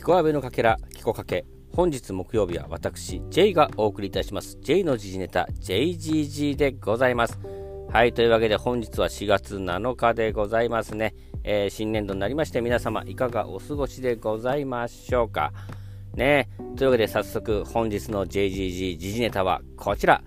キコアベのかけら、キコかけ。本日木曜日は私、J がお送りいたします。J の時事ネタ、JGG でございます。はい、というわけで本日は4月7日でございますね。えー、新年度になりまして皆様いかがお過ごしでございましょうか。ねというわけで早速本日の JGG 時事ネタはこちら。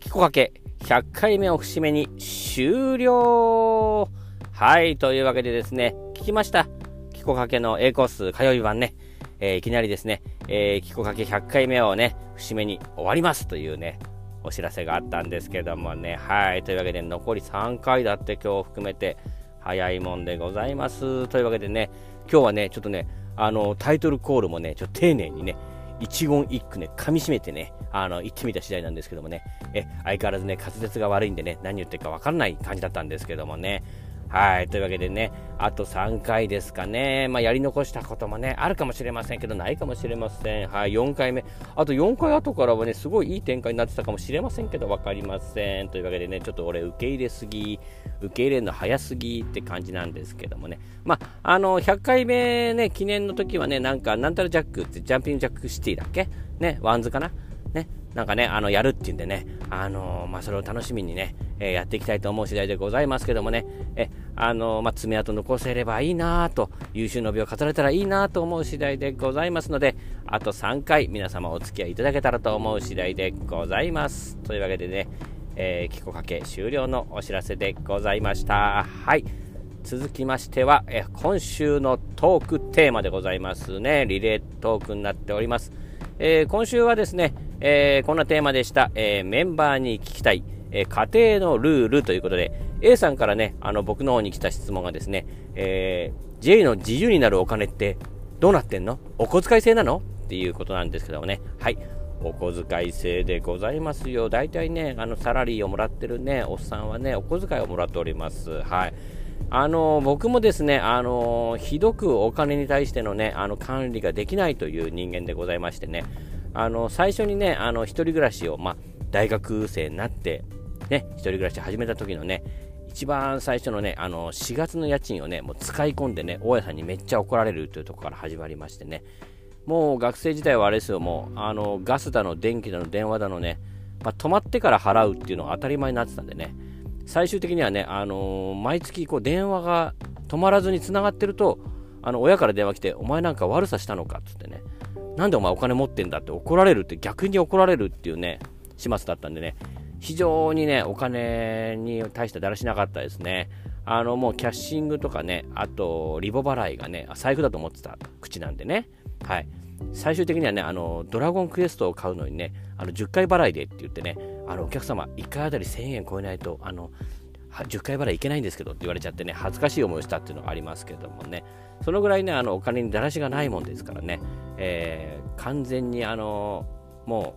キコかけ100回目を節目に終了はい、というわけでですね、聞きました。キコかけの A コース火曜日版ね、えー、いきなりですね、えー、キコかけ100回目をね、節目に終わりますというね、お知らせがあったんですけどもね、はい、というわけで残り3回だって今日含めて早いもんでございます。というわけでね、今日はね、ちょっとね、あの、タイトルコールもね、ちょっと丁寧にね、一言一句ね、噛み締めてね、あの、言ってみた次第なんですけどもね、え、相変わらずね、滑舌が悪いんでね、何言ってるかわかんない感じだったんですけどもね、はい。というわけでね、あと3回ですかね。まあ、やり残したこともね、あるかもしれませんけど、ないかもしれません。はい。4回目。あと4回後からはね、すごいいい展開になってたかもしれませんけど、分かりません。というわけでね、ちょっと俺、受け入れすぎ、受け入れるの早すぎって感じなんですけどもね。まあ、あの、100回目ね、記念の時はね、なんか、なんたらジャックって、ジャンピングジャックシティだっけ？ね、ワンズかな？ね、なんかね、あの、やるっていうんでね、あの、まあ、それを楽しみにね、えー、やっていきたいと思う次第でございますけどもね、え、あの、まあ、爪痕残せればいいなと、有終の美を飾れたらいいなと思う次第でございますので、あと3回皆様お付き合いいただけたらと思う次第でございます。というわけでね、えー、キコカケ終了のお知らせでございました。はい。続きましては、え今週のトークテーマでございますね。リレートークになっております。えー、今週はですね、えー、こんなテーマでした、えー、メンバーに聞きたい、え家庭のルールということで、A さんからね、あの僕の方に来た質問がですね、え J の自由になるお金ってどうなってんの？お小遣い制なの？っていうことなんですけどもね、はい。お小遣い制でございますよ。大体ね、あの、サラリーをもらってるね、おっさんはね、お小遣いをもらっております。はい。あの、僕もですね、あの、ひどくお金に対してのね、あの、管理ができないという人間でございましてね、あの、最初にね、あの、一人暮らしを、まあ、大学生になって、ね、一人暮らし始めた時のね、一番最初のね、あの、4月の家賃をね、もう使い込んでね、大家さんにめっちゃ怒られるというところから始まりましてね、もう学生時代はあれですよ、もう、あの、ガスだの、電気だの、電話だのね、まあ、止まってから払うっていうのが当たり前になってたんでね、最終的にはね、あのー、毎月こう電話が止まらずにつながってると、あの親から電話来て、お前なんか悪さしたのかっつってね、なんでお前お金持ってんだって怒られるって、逆に怒られるっていうね、始末だったんでね、非常にね、お金に対してだらしなかったですね。あの、もうキャッシングとかね、あと、リボ払いがね、財布だと思ってた口なんでね、はい。最終的にはね、あの、ドラゴンクエストを買うのにね、あの、10回払いでって言ってね、あの、お客様、1回あたり1000円超えないと、あの、10回払いいけないんですけどって言われちゃってね、恥ずかしい思いをしたっていうのがありますけどもね、そのぐらいね、あの、お金にだらしがないもんですからね、えー、完全にあの、も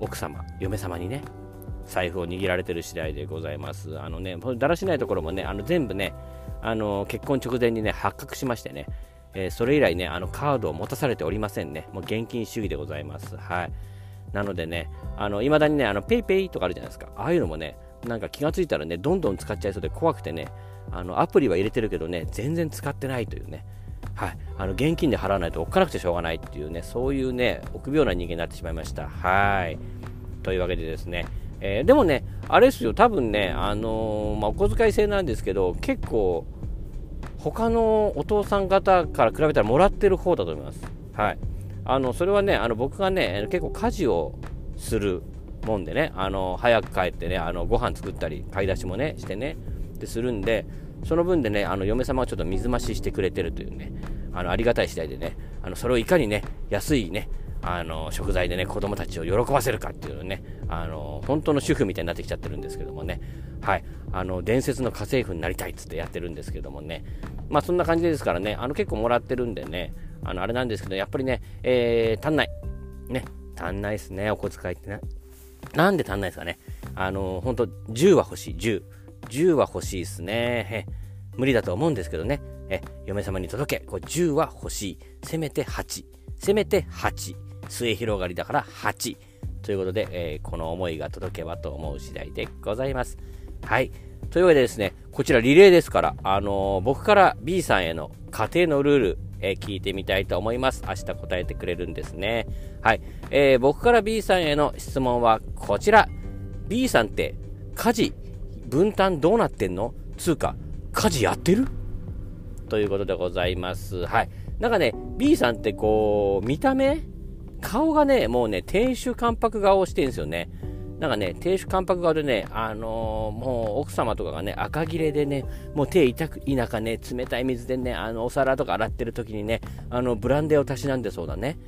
う、奥様、嫁様にね、財布を握られてる次第でございます。あのね、だらしないところもね、あの全部ね、あの結婚直前にね、発覚しましてね、えー、それ以来ね、あのカードを持たされておりませんね。もう現金主義でございます。はい。なのでね、あの、未だにね、あの、ペイペイとかあるじゃないですか。ああいうのもね、なんか気がついたらね、どんどん使っちゃいそうで怖くてね、あの、アプリは入れてるけどね、全然使ってないというね、はい。あの、現金で払わないとおっかなくてしょうがないっていうね、そういうね、臆病な人間になってしまいました。はい。というわけでですね、えー、でもね、あれですよ、多分ね、あのー、まあ、お小遣い制なんですけど、結構、他のお父さん方から比べたらもらってる方だと思います。はい。あの、それはね、あの、僕がね、結構家事をするもんでね、あの、早く帰ってね、あの、ご飯作ったり、買い出しもね、してね、でするんで、その分でね、あの、嫁様はちょっと水増ししてくれてるというね、あの、ありがたい次第でね、あの、それをいかにね、安いね、あの食材でね子供たちを喜ばせるかっていうのねあの本当の主婦みたいになってきちゃってるんですけどもね。はい。あの伝説の家政婦になりたいっつってやってるんですけどもね。まあそんな感じですからね。あの結構もらってるんでね。あのあれなんですけどやっぱりね、えー、足んない。ね。足んないっすね。お小遣いってねなんで足んないですかね。あの本当10は欲しい。10 10は欲しいっすね。無理だと思うんですけどね。え嫁様に届け。こう10は欲しい。せめて8せめて8末広がりだから8。ということで、えー、この思いが届けばと思う次第でございます。はい。というわけでですね、こちらリレーですから、あのー、僕から B さんへの家庭のルール、えー、聞いてみたいと思います。明日答えてくれるんですね。はい。えー、僕から B さんへの質問はこちら。B さんって家事分担どうなってんの？つうか、家事やってる？ということでございます。はい。なんかね、B さんってこう、見た目顔がね、もうね、亭主関白顔をしてるんですよね。なんかね、亭主関白顔でね、あのー、もう奥様とかがね、赤切れでね、もう手痛く、田舎ね、冷たい水でね、あの、お皿とか洗ってる時にね、あの、ブランデーをたしなんでそうだね。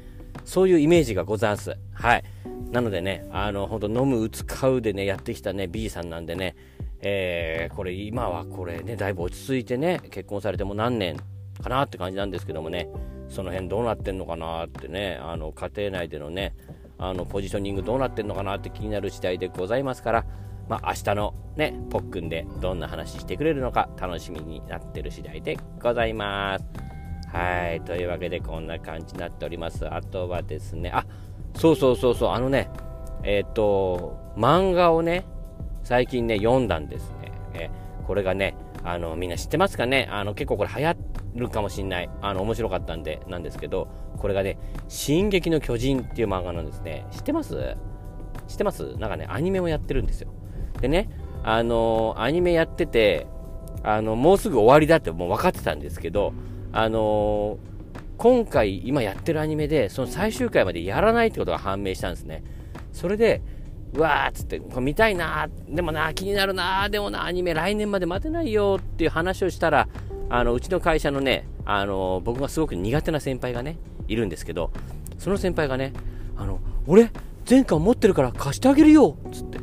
そういうイメージがございます。はい。なのでね、あの、ほんと飲む、打つ、買うでね、やってきたね、B さんなんでね、えー、これ今はこれね、だいぶ落ち着いてね、結婚されても何年かなって感じなんですけどもね、その辺どうなってんのかなってね、あの、家庭内でのね、あのポジショニングどうなってんのかなって気になる次第でございますから、まあ、明日のね、ポックンでどんな話してくれるのか楽しみになってる次第でございます。はい。というわけでこんな感じになっております。あとはですね、あ、そうそうそうそう、あのね、えっ、ー、と、漫画をね、最近ね、読んだんですね。えこれがね、あの、みんな知ってますかね？あの、結構これ流行るかもしんない。あの、面白かったんで、なんですけど、これがね、進撃の巨人っていう漫画なんですね。知ってます？知ってます？なんかね、アニメもやってるんですよ。でね、あのアニメやってて、あの、もうすぐ終わりだってもう分かってたんですけど、あの今回、今やってるアニメで、その最終回までやらないってことが判明したんですね。それで、うわーっつって、これ見たいなでもな気になるなでもな、アニメ来年まで待てないよっていう話をしたら、あの、うちの会社のね、あの、僕がすごく苦手な先輩がね、いるんですけど、その先輩がね、あの、俺、前巻持ってるから貸してあげるよつって。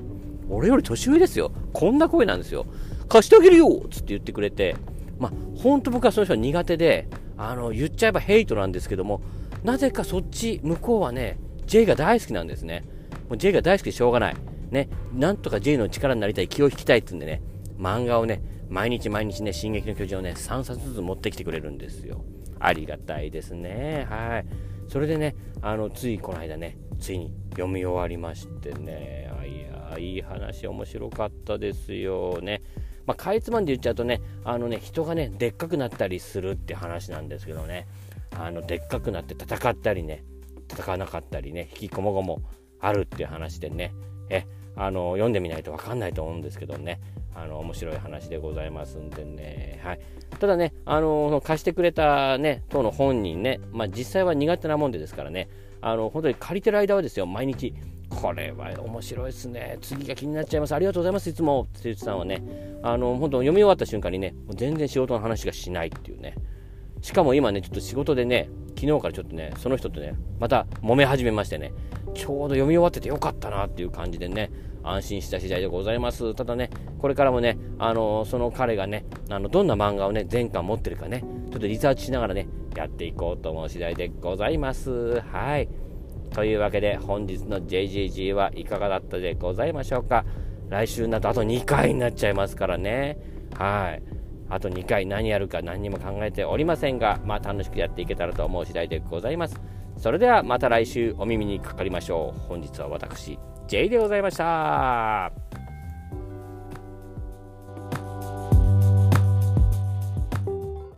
俺より年上ですよ。こんな声なんですよ。貸してあげるよつって言ってくれて、まあ、ほんと僕はその人は苦手で、あの、言っちゃえばヘイトなんですけども、なぜかそっち、向こうはね、J が大好きなんですね。もう J が大好きでしょうがない。ね、なんとか J の力になりたい、気を引きたいってんでね、漫画をね、毎日毎日ね、進撃の巨人をね、3冊ずつ持ってきてくれるんですよ。ありがたいですね。はい。それでね、あの、ついこの間ね、ついに読み終わりましてね、いや、いい話、面白かったですよね。まあ、かいつまんで言っちゃうとね、あのね、人がね、でっかくなったりするって話なんですけどね、あの、でっかくなって戦ったりね、戦わなかったりね、引きこもごもあるっていう話でね、え、あの、読んでみないとわかんないと思うんですけどね、あの面白い話でございますんでね、はい、ただね、あの貸してくれたね、当の本人ね、まあ、実際は苦手なもんでですからね、あの本当に借りてる間はですよ、毎日、これは面白いですね、次が気になっちゃいます、ありがとうございます、いつも、つゆさんはね、あの本当、読み終わった瞬間にね、全然仕事の話がしないっていうね、しかも今ね、ちょっと仕事でね、昨日からちょっとね、その人とね、また揉め始めましてね、ちょうど読み終わっててよかったなっていう感じでね、安心した次第でございます。ただね、これからもね、あのその彼がね、あのどんな漫画をね、前巻持ってるかね、ちょっとリサーチしながらね、やっていこうと思う次第でございます。はい。というわけで、本日の JGG はいかがだったでございましょうか。来週になるとあと2回になっちゃいますからね。はい。あと2回何やるか何にも考えておりませんが、まあ楽しくやっていけたらと思う次第でございます。それではまた来週お耳にかかりましょう。本日は私、J でございました。